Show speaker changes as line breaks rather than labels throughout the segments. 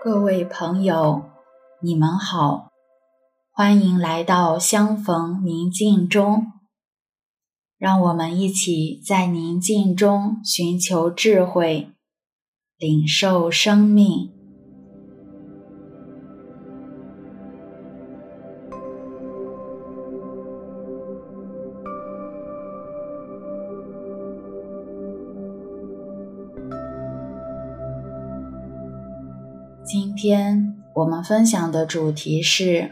各位朋友，你们好，欢迎来到相逢宁静中。让我们一起在宁静中寻求智慧，领受生命。今天我们分享的主题是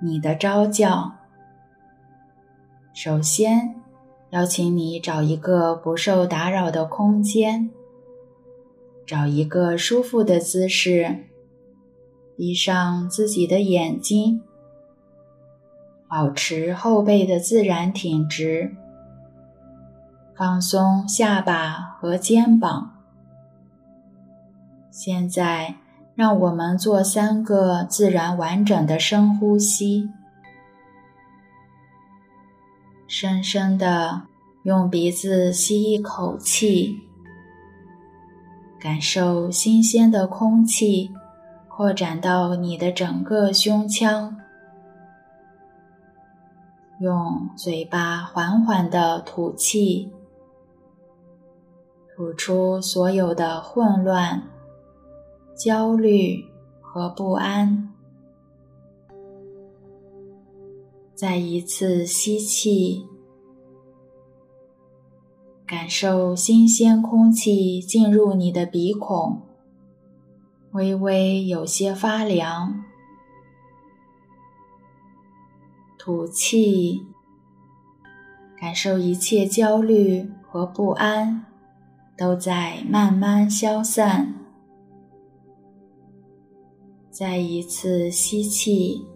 你的招教。首先，邀请你找一个不受打扰的空间，找一个舒服的姿势，闭上自己的眼睛，保持后背的自然挺直，放松下巴和肩膀。现在。让我们做三个自然完整的深呼吸，深深的用鼻子吸一口气，感受新鲜的空气扩展到你的整个胸腔，用嘴巴缓缓的吐气，吐出所有的混乱。焦虑和不安。再一次吸气，感受新鲜空气进入你的鼻孔，微微有些发凉。吐气，感受一切焦虑和不安都在慢慢消散。再一次吸气，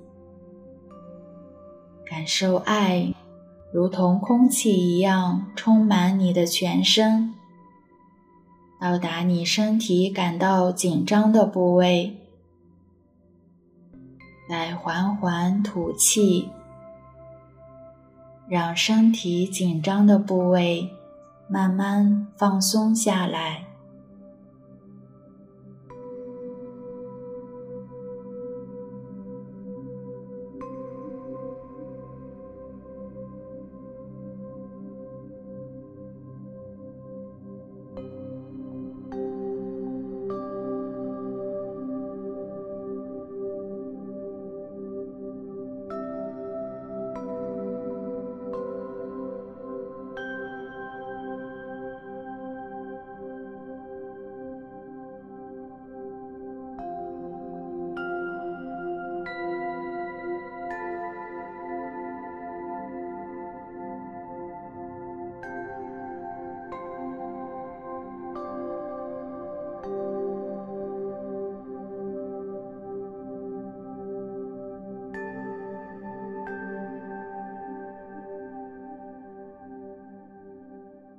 感受爱如同空气一样充满你的全身，到达你身体感到紧张的部位。来缓缓吐气，让身体紧张的部位慢慢放松下来。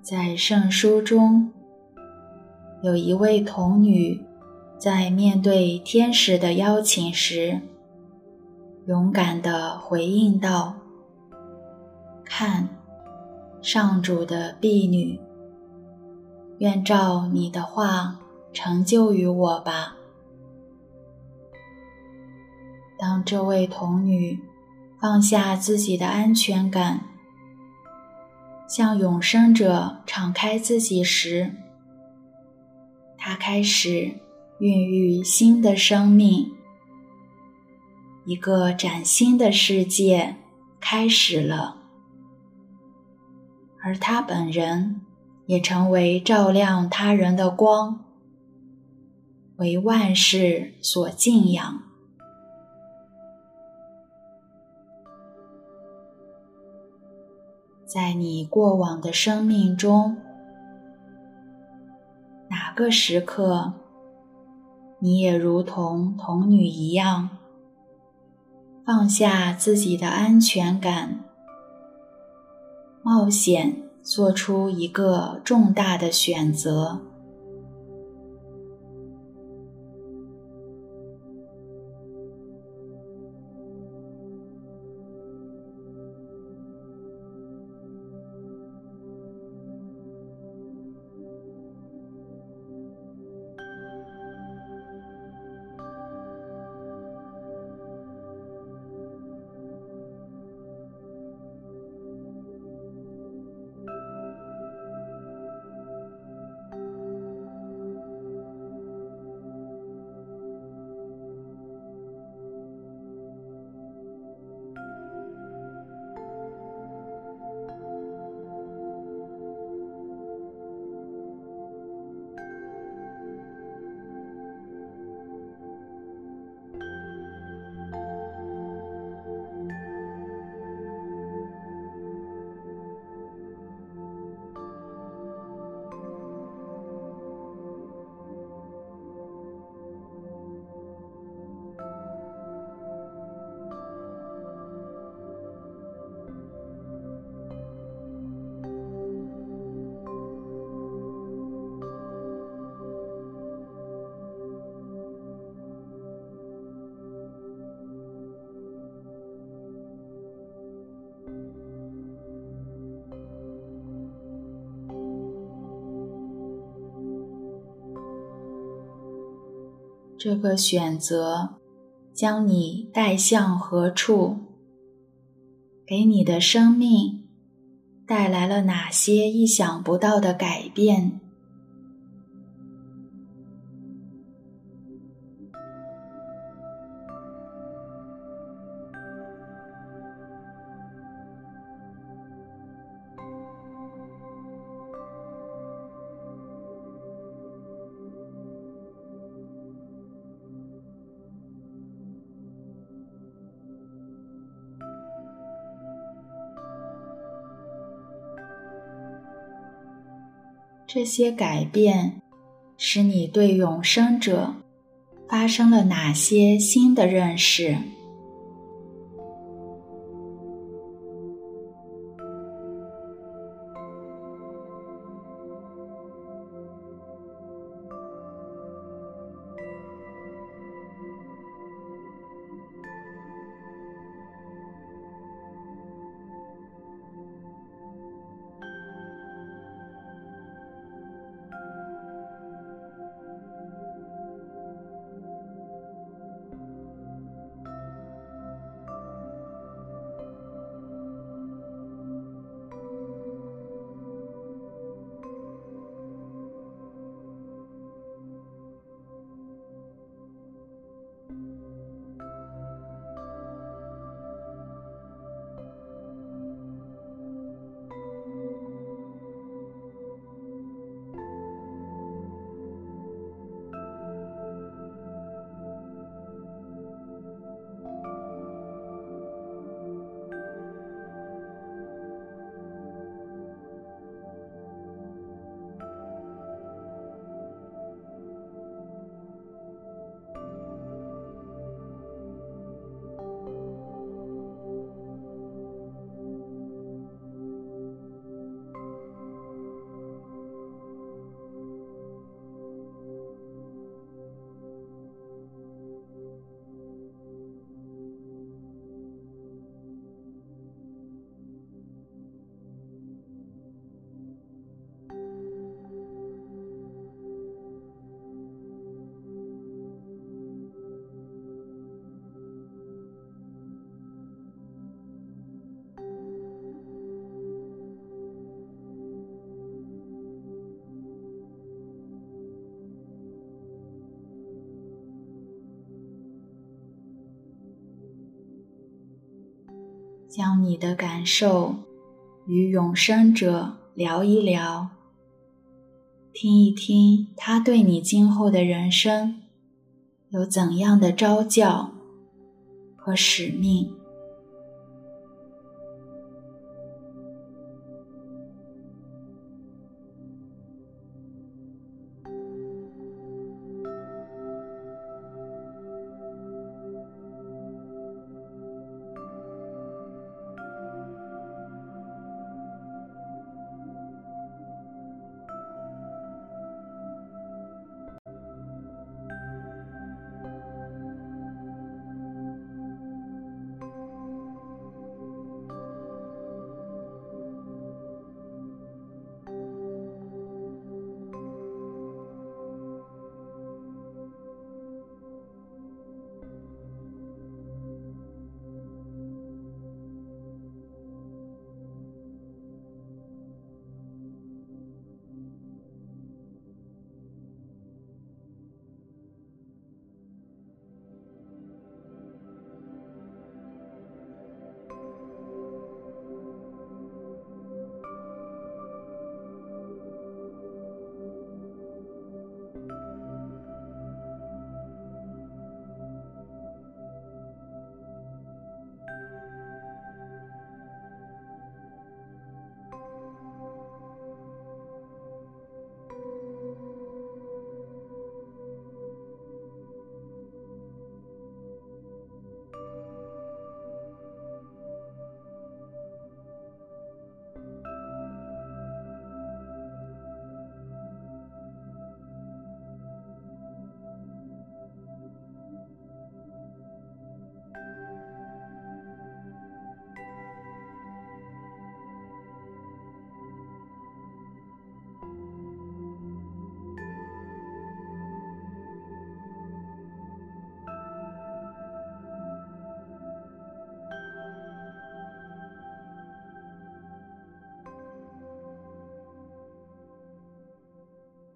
在圣书中，有一位童女，在面对天使的邀请时，勇敢地回应道：“看，上主的婢女，愿照你的话成就于我吧。”当这位童女放下自己的安全感，向永生者敞开自己时，他开始孕育新的生命，一个崭新的世界开始了，而他本人也成为照亮他人的光，为万世所敬仰。在你过往的生命中，哪个时刻，你也如同童女一样，放下自己的安全感，冒险做出一个重大的选择。这个选择将你带向何处？给你的生命带来了哪些意想不到的改变？这些改变使你对永生者发生了哪些新的认识？将你的感受与永生者聊一聊，听一听他对你今后的人生有怎样的昭教和使命。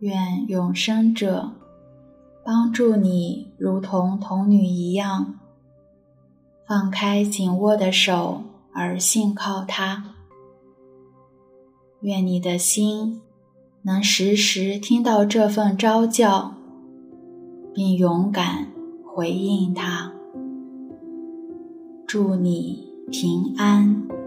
愿永生者帮助你，如同童女一样，放开紧握的手，而信靠他。愿你的心能时时听到这份召叫，并勇敢回应他。祝你平安。